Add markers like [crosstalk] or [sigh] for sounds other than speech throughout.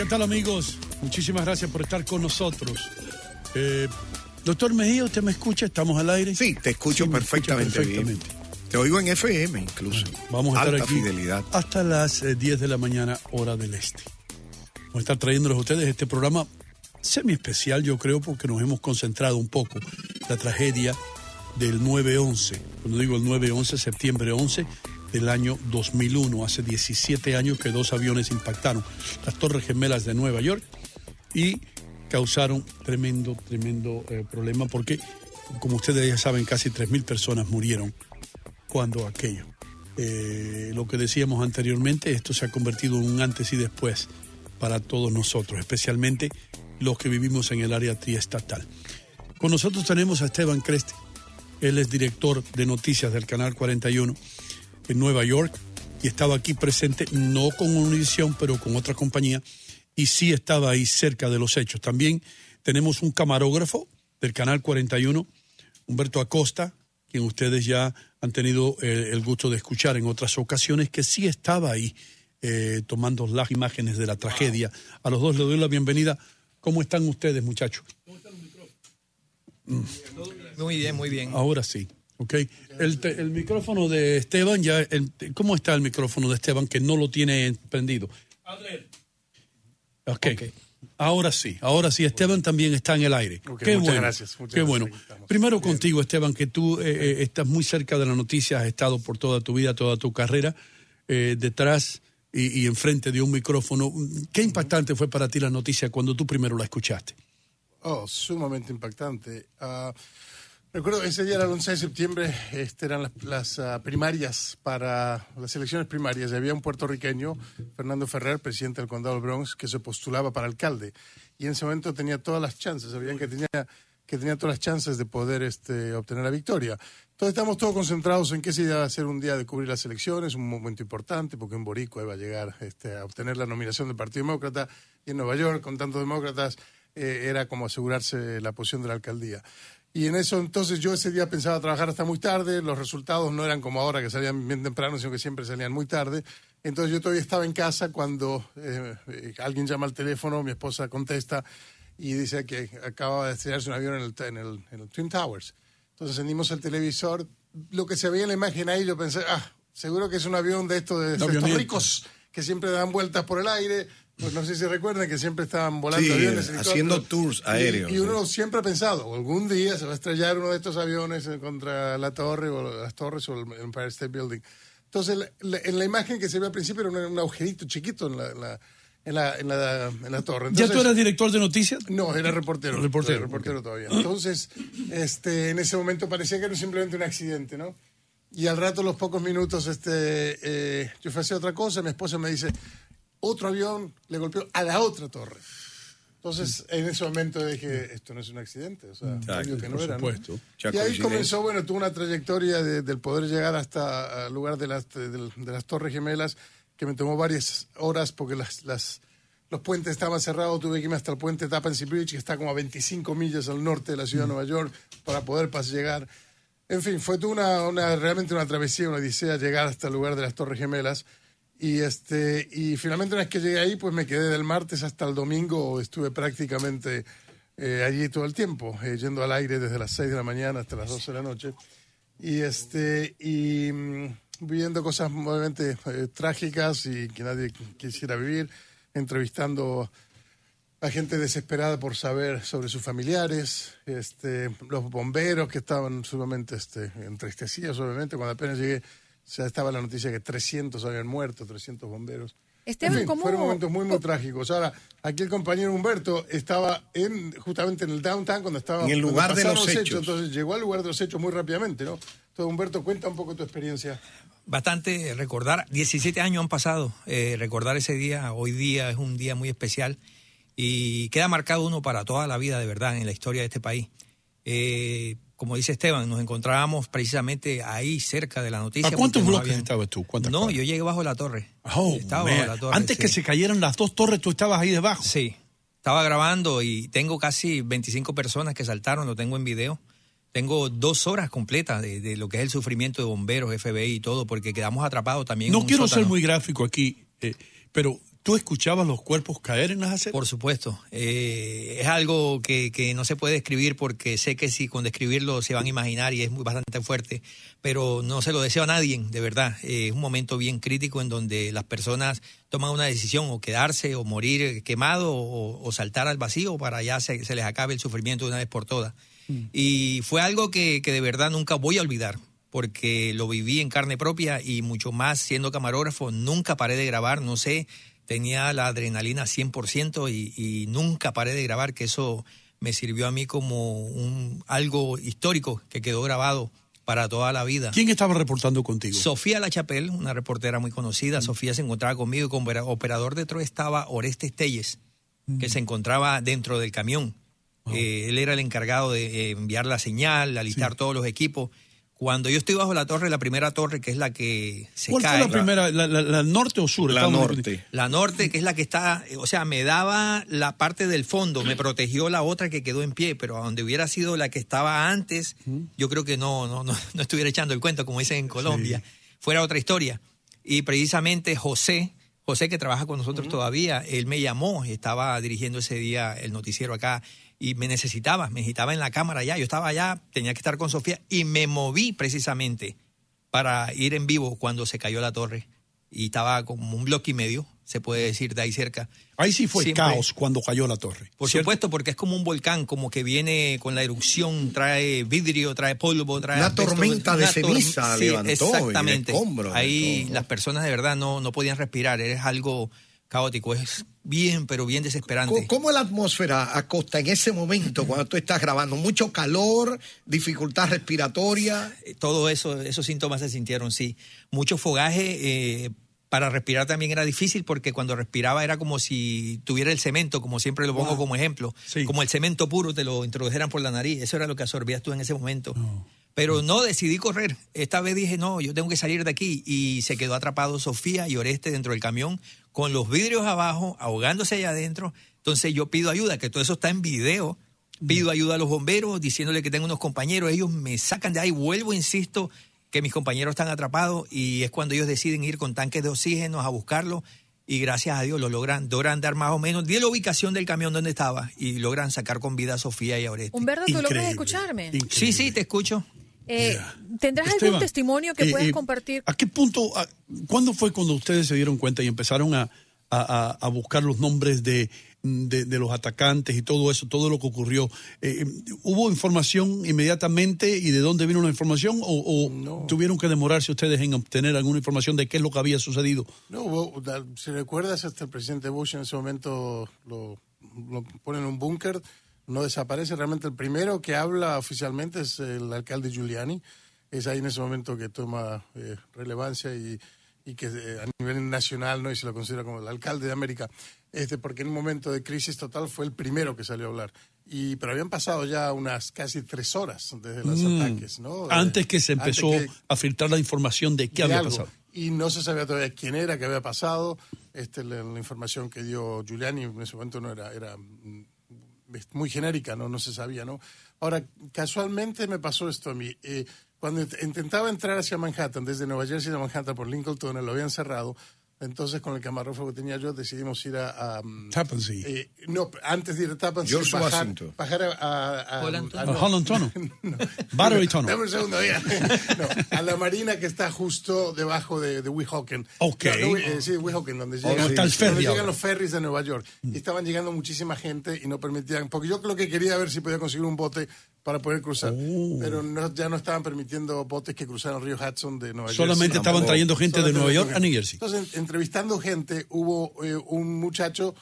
¿Qué tal amigos? Muchísimas gracias por estar con nosotros. Eh, doctor Mejía, ¿usted me escucha? ¿Estamos al aire? Sí, te escucho Sí, perfectamente, bien. Te oigo en FM incluso. Vamos a Alta estar aquí fidelidad. hasta las eh, 10 de la mañana, hora del este. Vamos a estar trayéndoles a ustedes este programa semi especial, yo creo, porque nos hemos concentrado un poco la tragedia del 9-11. Cuando digo el 9-11, septiembre 11 del año 2001, hace 17 años que dos aviones impactaron las Torres Gemelas de Nueva York y causaron tremendo, tremendo eh, problema porque, como ustedes ya saben, casi 3.000 personas murieron cuando aquello. Eh, lo que decíamos anteriormente, esto se ha convertido en un antes y después para todos nosotros, especialmente los que vivimos en el área triestatal. Con nosotros tenemos a Esteban Creste. Él es director de noticias del Canal 41 en Nueva York y estaba aquí presente, no con Univision, pero con otra compañía, y sí estaba ahí cerca de los hechos. También tenemos un camarógrafo del Canal 41, Humberto Acosta, quien ustedes ya han tenido eh, el gusto de escuchar en otras ocasiones, que sí estaba ahí eh, tomando las imágenes de la tragedia. A los dos les doy la bienvenida. ¿Cómo están ustedes, muchachos? Muy bien, muy bien. Ahora sí, ¿ok? El, te- el micrófono de Esteban, ya, el- ¿cómo está el micrófono de Esteban que no lo tiene prendido? Ok. Ahora sí, ahora sí, Esteban también está en el aire. Qué muchas bueno, gracias, muchas qué bueno. Primero contigo, Esteban, que tú eh, eh, estás muy cerca de la noticia, has estado por toda tu vida, toda tu carrera, eh, detrás y, y enfrente de un micrófono. ¿Qué impactante fue para ti la noticia cuando tú primero la escuchaste? Oh, sumamente impactante. Ah, recuerdo ese día el 11 de septiembre, este, eran las, las, ah, primarias para las elecciones primarias. Y había un puertorriqueño, Fernando Ferrer, presidente del condado del Bronx, que se postulaba para alcalde. Y en ese momento tenía todas las chances, sabían que tenía, que tenía todas las chances de poder este, obtener la victoria. Entonces estamos todos concentrados en que ese iba a ser un día de cubrir las elecciones, un momento importante, porque en Boricua iba a llegar este, a obtener la nominación del Partido Demócrata, y en Nueva York, con tantos demócratas, eh, era como asegurarse la posición de la alcaldía. Y en eso entonces yo ese día pensaba trabajar hasta muy tarde, los resultados no eran como ahora que salían bien temprano, sino que siempre salían muy tarde. Entonces yo todavía estaba en casa cuando eh, alguien llama al teléfono, mi esposa contesta y dice que acaba de estrellarse un avión en el, en el, en el Twin Towers. Entonces encendimos el televisor, lo que se veía en la imagen ahí, yo pensé, ah, Seguro que es un avión de estos, de, de estos ricos que siempre dan vueltas por el aire. Pues no sé si recuerdan que siempre estaban volando Sí, aviones. haciendo tours Y- aéreos, Y, sí. uno siempre ha pensado, algún día se va a estrellar uno de estos aviones eh, contra la torre o las torres o el Empire State Building. Entonces, la- la- en la imagen que se ve al principio era un, un agujerito chiquito en la, en la, en la, en la, en la torre. ¿Ya tú Entonces- eras director de noticias? no, era reportero. Reportero, Era reportero todavía. Entonces, este, en ese momento parecía que era simplemente un accidente, ¿no? Y al rato, los pocos minutos, este, eh, yo fui a hacer otra cosa, mi esposa me dice, otro avión le golpeó a la otra torre. Entonces, en ese momento dije, esto no es un accidente, o sea, Exacto, obvio que no por supuesto. Y ahí comenzó, bueno, tuvo una trayectoria de- del poder llegar hasta el lugar de las, de, de las Torres Gemelas, que me tomó varias horas porque las, las, los puentes estaban cerrados, tuve que irme hasta el puente Tappan Bridge, que está como a 25 millas al norte de la ciudad de Nueva York, para poder pas- llegar. En fin, fue una, una, realmente una travesía, una odisea llegar hasta el lugar de las Torres Gemelas. Y, este, y finalmente una vez que llegué ahí, pues me quedé del martes hasta el domingo, estuve prácticamente eh, allí todo el tiempo, eh, yendo al aire desde las 6 de la mañana hasta las 12 de la noche. Y, este, y mm, viviendo cosas obviamente eh, trágicas y que nadie qu- quisiera vivir, entrevistando a gente desesperada por saber sobre sus familiares, este, los bomberos que estaban sumamente este, entristecidos, obviamente, cuando apenas llegué, ya estaba la noticia que 300 habían muerto, 300 bomberos. Esteban, en fin, ¿cómo- fueron momentos muy, muy trágicos. Ahora, aquí el compañero Humberto estaba en, justamente en el downtown cuando estaba... En el lugar de los hechos. Entonces llegó al lugar de los hechos muy rápidamente, ¿no? Entonces, Humberto, cuenta un poco tu experiencia. Bastante recordar, 17 años han pasado, eh, recordar ese día, hoy día es un día muy especial y queda marcado uno para toda la vida, de verdad, en la historia de este país. Eh, como dice Esteban, nos encontrábamos precisamente ahí cerca de la noticia. ¿A cuántos bloques habían- estabas tú? ¿Cuántas No, yo llegué bajo la torre. Oh, Estaba bajo la torre, Antes que se cayeran las dos torres, tú estabas ahí debajo. Sí, estaba grabando y tengo casi 25 personas que saltaron, lo tengo en video. Tengo dos horas completas de, de lo que es el sufrimiento de bomberos, FBI y todo, porque quedamos atrapados también. en No un quiero ser muy gráfico aquí, eh, pero ¿tú escuchabas los cuerpos caer en las aceras? Por supuesto. Eh, es algo que, que no se puede describir porque sé que si con describirlo se van a imaginar y es muy, bastante fuerte, pero no se lo deseo a nadie, de verdad. Eh, es un momento bien crítico en donde las personas toman una decisión o quedarse o morir quemado o, o saltar al vacío para ya se, se les acabe el sufrimiento de una vez por todas. Y fue algo que, que de verdad nunca voy a olvidar, porque lo viví en carne propia y mucho más siendo camarógrafo, nunca paré de grabar, no sé, tenía la adrenalina 100% y, y nunca paré de grabar, que eso me sirvió a mí como un, algo histórico que quedó grabado para toda la vida. ¿Quién estaba reportando contigo? Sofía Lachapelle, una reportera muy conocida, Sofía se encontraba conmigo y como opera- operador detrás estaba Orestes Telles, que se encontraba dentro del camión. Eh, él era el encargado de eh, enviar la señal, alistar todos los equipos. Cuando yo estoy bajo la torre, la primera torre, que es la que se ¿Cuál cae. fue la primera, la, la- la norte o sur? La norte. La norte, que es la que está, o sea, me daba la parte del fondo, me protegió la otra que quedó en pie, pero a donde hubiera sido la que estaba antes, yo creo que no, no, no, [laughs] no estuviera echando el cuento, como dicen en Colombia, fuera otra historia. Y precisamente José, José que trabaja con nosotros todavía, él me llamó, estaba dirigiendo ese día el noticiero acá y me necesitaba, me necesitaba en la cámara ya, yo estaba allá, tenía que estar con Sofía y me moví precisamente para ir en vivo cuando se cayó la torre y estaba como un bloque y medio, se puede decir, de ahí cerca. Ahí sí fue Siempre- caos cuando cayó la torre. Por ¿cierto? supuesto, porque es como un volcán, como que viene con la erupción, trae vidrio, trae polvo, trae... Una tormenta de una tor- ceniza sí, levantó y de Exactamente. y Ahí todo. las personas de verdad no, no podían respirar, es algo caótico, es bien, pero bien desesperante. ¿Cómo, es la atmósfera, Acosta, en ese momento cuando tú estás grabando? ¿Mucho calor, dificultad respiratoria? Eh, todo eso, esos síntomas se sintieron, sí. Mucho fogaje, eh, para respirar también era difícil porque cuando respiraba era como si tuviera el cemento, como siempre lo pongo Wow. como ejemplo, Sí. como el cemento puro te lo introdujeran por la nariz, eso era lo que absorbías tú en ese momento. Pero no, decidí correr. Esta vez dije, no, yo tengo que salir de aquí. Y se quedó atrapado Sofía y Oreste dentro del camión, con los vidrios abajo, ahogándose allá adentro. Entonces yo pido ayuda, que todo eso está en video. Pido ayuda a los bomberos, diciéndole que tengo unos compañeros. Ellos me sacan de ahí, vuelvo, insisto, que mis compañeros están atrapados. Y es cuando ellos deciden ir con tanques de oxígeno a buscarlo. Y gracias a Dios lo logran, logran dar más o menos, di la ubicación del camión donde estaba y logran sacar con vida a Sofía y a Oreste. Humberto, ¿tú logras escucharme? Increíble. Sí, sí, te escucho. Eh, ¿Tendrás algún Esteban, testimonio que eh, puedas eh, compartir? ¿A qué punto, a- cuándo fue cuando ustedes se dieron cuenta y empezaron a, a- a- a buscar los nombres de, de- de los atacantes y todo eso, todo lo que ocurrió? Eh, ¿Hubo información inmediatamente y de dónde vino la información o, o tuvieron que demorarse ustedes en obtener alguna información de qué es lo que había sucedido? No, si recuerdas, hasta el presidente Bush en ese momento lo, lo ponen en un búnker, no desaparece. Realmente el primero que habla oficialmente es el alcalde Giuliani. Es ahí en ese momento que toma eh, relevancia y, y que eh, a nivel nacional no y se lo considera como el alcalde de América. Este, porque en un momento de crisis total fue el primero que salió a hablar. Y, pero habían pasado ya unas casi tres horas desde los Mm. ataques, ¿no? Antes que se empezó que- a filtrar la información de qué de había algo. pasado. Y no se sabía todavía quién era, qué había pasado. Este, la, la información que dio Giuliani en ese momento no era, era mm, muy genérica, ¿no? no se sabía, ¿no? Ahora, casualmente me pasó esto a mí. Eh, cuando int- intentaba entrar hacia Manhattan, desde Nueva Jersey a Manhattan por Lincoln Tunnel, lo habían cerrado. Entonces, con el camarógrafo que tenía yo, decidimos ir a... a, mm, Tappan Zee. eh, no, antes de ir a Tappan Zee, George bajar, Washington. bajar a... a, a- Holland a- A Holland Tunnel. [laughs] no. Battery Tunnel. Dame un segundo, ya. [laughs] No, a la marina que está justo debajo de, de Weehawken. Ok. No, no, eh, sí, Weehawken, donde Oh, llegan, está el ferry donde llegan los ferries de Nueva York. Y estaban llegando muchísima gente y no permitían, porque yo lo que quería ver si podía conseguir un bote para poder cruzar. Oh. Pero no, ya no estaban permitiendo botes que cruzaran el río Hudson de Nueva Jersey. Solamente estaban trayendo gente de Solamente Nueva York a New Jersey. Entonces, en- entrevistando gente, hubo eh, un muchacho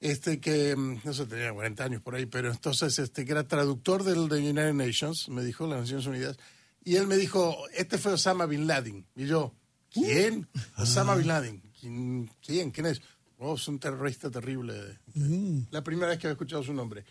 este que, mm, no sé, tenía 40 años por ahí, pero entonces, este que era traductor del de United Nations, me dijo, las Naciones Unidas, y él me dijo, este fue Osama Bin Laden. Y yo, ¿quién? Osama Bin Laden. ¿Quién? ¿Quién? ¿Quién es? Oh, es un terrorista terrible. La primera vez que había escuchado su nombre.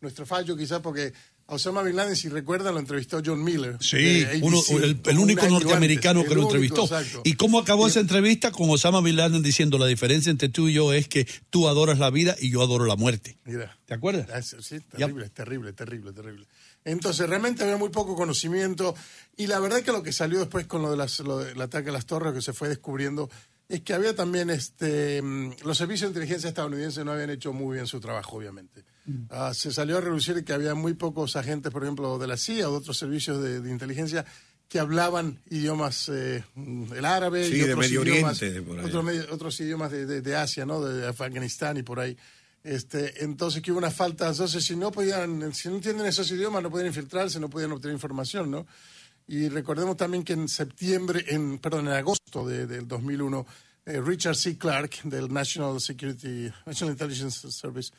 Nuestro fallo quizás porque a Osama Bin Laden, si recuerdan, lo entrevistó John Miller. Sí, de uno- el, único norteamericano antes. que lo único, entrevistó. exacto. ¿Y cómo acabó esa entrevista? Con Osama Bin Laden diciendo la diferencia entre tú y yo es que tú adoras la vida y yo adoro la muerte. Mira. ¿Te acuerdas? Ah, Sí, terrible, terrible, terrible, terrible. Entonces, realmente había muy poco conocimiento y la verdad que lo que salió después con lo, de las, lo del ataque a las torres que se fue descubriendo es que había también, este, mm, los servicios de inteligencia estadounidenses no habían hecho muy bien su trabajo, obviamente. Ah, se salió a reducir que había muy pocos agentes, por ejemplo, de la CIA o de otros servicios de, de inteligencia que hablaban idiomas, eh, mm, el árabe Sí, y de otros Medio idiomas, Oriente, por ahí. otros medio- otros idiomas de, de- de Asia, ¿no? De Afganistán y por ahí. Este, entonces que hubo una falta, entonces si no podían, si no entienden esos idiomas no podían infiltrarse, no podían obtener información, ¿no? Y recordemos también que en septiembre, en, perdón, en agosto de- del 2001, eh, Richard C. Clark del National Security, National Intelligence Service,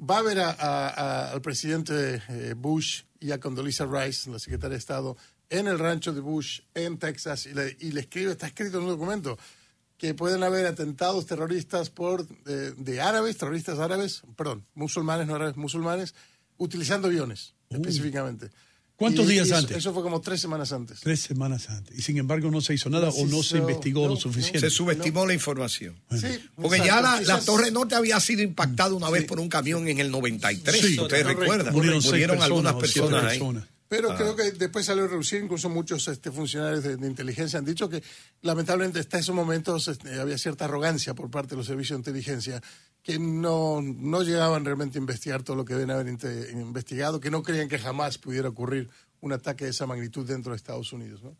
va a ver a- a- a- al presidente eh, Bush y a Condoleezza Rice, la secretaria de Estado, en el rancho de Bush en Texas y le, y le escribe, está escrito en un documento, que pueden haber atentados terroristas por eh, de árabes, terroristas árabes, perdón, musulmanes, no árabes, musulmanes, utilizando aviones específicamente. ¿Cuántos Y- días y eso- antes? Eso fue como tres semanas antes. Tres semanas antes. Y sin embargo no se hizo nada o no se investigó no, lo no. suficiente. Se subestimó la información. Sí, Porque exacto. ya la, la Torre Norte había sido impactada una vez por un camión en el 93. Sí, Ustedes correcto. recuerdan. Murieron seis personas algunas personas ahí. personas. Pero Ah. creo que después salió a reducir, incluso muchos este, funcionarios de, de inteligencia han dicho que lamentablemente hasta esos momentos este, había cierta arrogancia por parte de los servicios de inteligencia que no, no llegaban realmente a investigar todo lo que deben haber investigado, que no creían que jamás pudiera ocurrir un ataque de esa magnitud dentro de Estados Unidos. ¿no?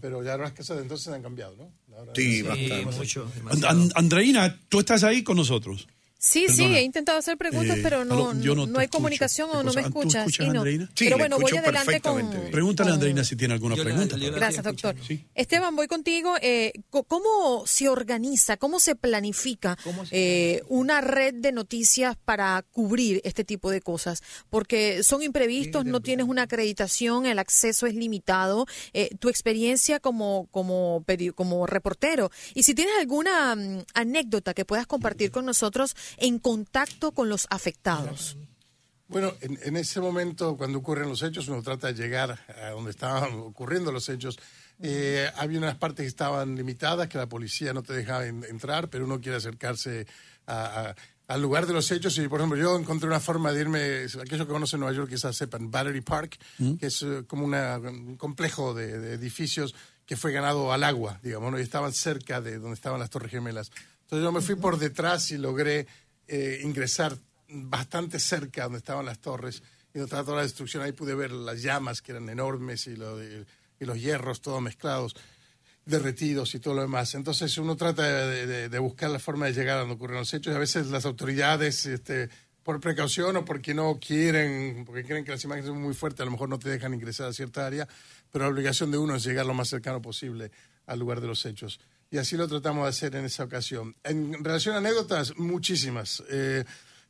Pero ya las cosas de entonces han cambiado, ¿no? Sí, Sí, bastante. mucho. And- demasiado. And- Andreina, tú estás ahí con nosotros. Sí, sí, he intentado hacer preguntas, Eh, pero no, aló, no hay escucho. comunicación ¿Qué o no me ¿Tú escuchas. escuchas, y no. Andreina? Sí, pero bueno, voy adelante con... Pregúntale a Andreina si tiene alguna Yo pregunta. la Gracias, doctor. Esteban, voy contigo. Eh, co- ¿Cómo se organiza, cómo se planifica ¿Cómo se eh, una red de noticias para cubrir este tipo de cosas? Porque son imprevistos, no tienes una acreditación, el acceso es limitado. eh, tu experiencia como, como, peri- como reportero. Y si tienes alguna mm, anécdota que puedas compartir con nosotros en contacto con los afectados. Bueno, en, en ese momento, cuando ocurren los hechos, uno trata de llegar a donde estaban [laughs] ocurriendo los hechos. Eh, había unas partes que estaban limitadas, que la policía no te dejaba en- entrar, pero uno quiere acercarse a- a- al lugar de los hechos. Y, por ejemplo, yo encontré una forma de irme, aquellos que conocen Nueva York quizás sepan, Battery Park, que es eh, como una- un complejo de, de edificios que fue ganado al agua, digamos, ¿no? y estaban cerca de donde estaban las Torres Gemelas. Entonces yo me fui por detrás y logré eh, ingresar bastante cerca donde estaban las torres y donde estaba toda la destrucción. Ahí pude ver las llamas que eran enormes y los hierros todos mezclados, derretidos y todo lo demás. Entonces uno trata de, buscar la forma de llegar donde ocurren los hechos y a veces las autoridades, este, por precaución o porque no quieren, porque creen que las imágenes son muy fuertes, a lo mejor no te dejan ingresar a cierta área, pero la obligación de uno es llegar lo más cercano posible al lugar de los hechos. Y así lo tratamos de hacer en esa ocasión. En relación a anécdotas, muchísimas. Eh,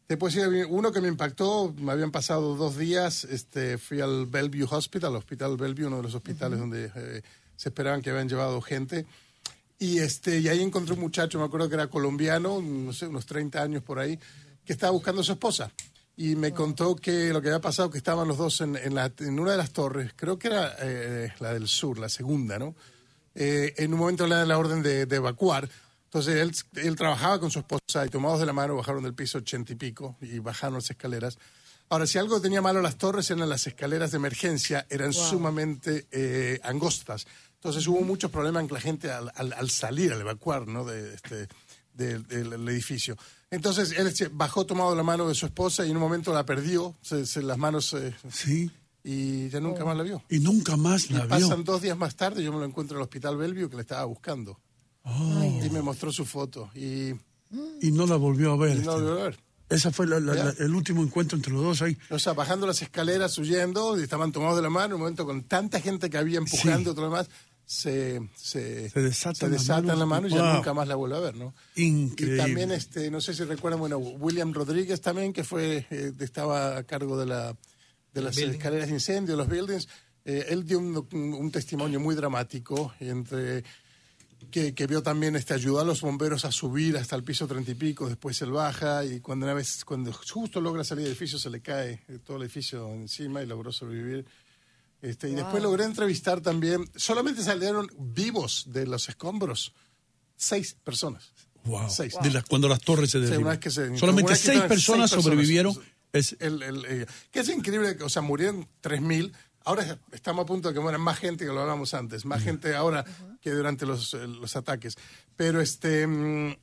te puedo decir, uno que me impactó, me habían pasado dos días, este, fui al Bellevue Hospital, Hospital Bellevue, uno de los hospitales donde eh, se esperaban que habían llevado gente. Y, este, y ahí encontré un muchacho, me acuerdo que era colombiano, no sé, unos 30 años por ahí, que estaba buscando a su esposa. Y me contó que lo que había pasado, que estaban los dos en, en, la- en una de las torres, creo que era eh, la del sur, la segunda, ¿no? Eh, en un momento le dan la orden de, de evacuar. Entonces él, él trabajaba con su esposa y tomados de la mano bajaron del piso ochenta y pico y bajaron las escaleras. Ahora, si algo tenía malo las torres eran las escaleras de emergencia, eran Wow. sumamente eh, angostas. Entonces hubo muchos problemas con la gente al, al- al salir, al evacuar ¿no? de, este, del, edificio. Entonces él se bajó tomado de la mano de su esposa y en un momento la perdió, se, se- las manos... eh, Sí. Y ya nunca más la vio. Y nunca más Y la pasan vio. dos días más tarde, yo me lo encuentro en el hospital Bellevue que le estaba buscando. Y me mostró su foto. Y, Y no la volvió a ver. y no lo volvió a ver. Esa fue la- la- la- el último encuentro entre los dos ahí. O sea, bajando las escaleras, huyendo, y estaban tomados de la mano, en un momento con tanta gente que había empujando y todo lo demás, se, se, Se desatan se la mano y ya nunca más la vuelve a ver, ¿no? Increíble. Y también, este, no sé si recuerdan, bueno, William Rodríguez también, que fue, eh, estaba a cargo de, la, de las Building. escaleras de incendio, los buildings. Eh, él dio un, un- un testimonio muy dramático entre que, que vio también este ayudó a los bomberos a subir hasta el piso treinta y pico, después él baja y cuando una vez, cuando justo logra salir del edificio se le cae eh, todo el edificio encima y logró sobrevivir. Este, Y después logré entrevistar también, solamente salieron vivos de los escombros, seis personas. Wow. Seis. De las- cuando las torres se Sí, se- Solamente seis personas sobrevivieron. Es, El- el- eh, que es increíble, o sea, murieron 3.000. Ahora estamos a punto de que mueran más gente que lo hablamos antes, más gente ahora que durante los, eh, los ataques. Pero este, mm,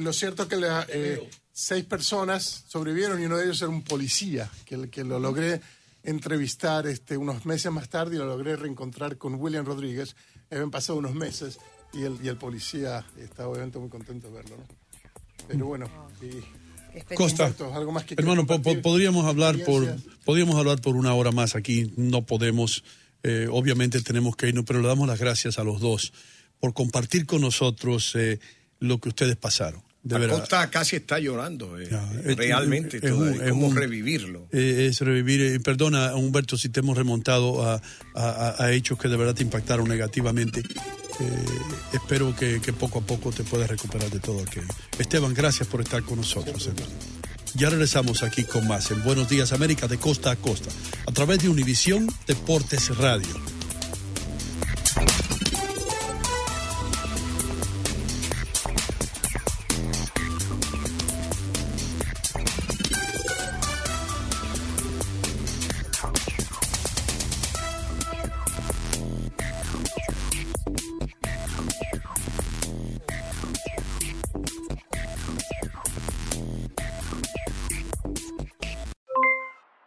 lo cierto es que la, eh, seis personas sobrevivieron y uno de ellos era un policía, que, que lo logré entrevistar este, unos meses más tarde y lo logré reencontrar con William Rodríguez. Habían pasado unos meses y el, y el policía está obviamente muy contento de verlo. ¿no? Pero bueno, y- Costa, Exacto, algo más que hermano, po- podríamos hablar por podríamos hablar por una hora más aquí. No podemos, eh, obviamente tenemos que irnos, pero le damos las gracias a los dos por compartir con nosotros eh, lo que ustedes pasaron. De verdad. Acosta casi está llorando. eh, es- realmente, es todo, un- y es cómo un- revivirlo. Eh, es revivir, eh, perdona Humberto si te hemos remontado a, a- a- a hechos que de verdad te impactaron negativamente. Eh, espero que, poco a poco te puedas recuperar de todo aquello. Esteban, gracias por estar con nosotros. hermano. Ya regresamos aquí con más en Buenos Días América de costa a costa, a través de Univisión Deportes Radio.